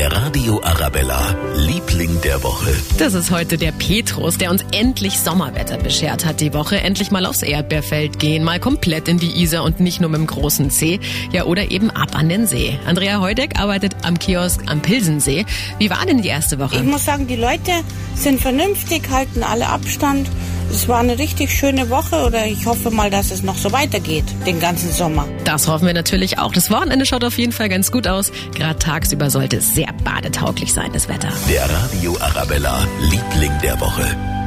Der Radio Arabella, Liebling der Woche. Das ist heute der Petrus, der uns endlich Sommerwetter beschert hat die Woche. Endlich mal aufs Erdbeerfeld gehen, mal komplett in die Isar und nicht nur mit dem großen C. Ja, oder eben ab an den See. Andrea Heudeck arbeitet am Kiosk am Pilsensee. Wie war denn die erste Woche? Ich muss sagen, die Leute sind vernünftig, halten alle Abstand. Es war eine richtig schöne Woche oder ich hoffe mal, dass es noch so weitergeht, den ganzen Sommer. Das hoffen wir natürlich auch. Das Wochenende schaut auf jeden Fall ganz gut aus. Gerade tagsüber sollte es sehr badetauglich sein, das Wetter. Der Radio Arabella, Liebling der Woche.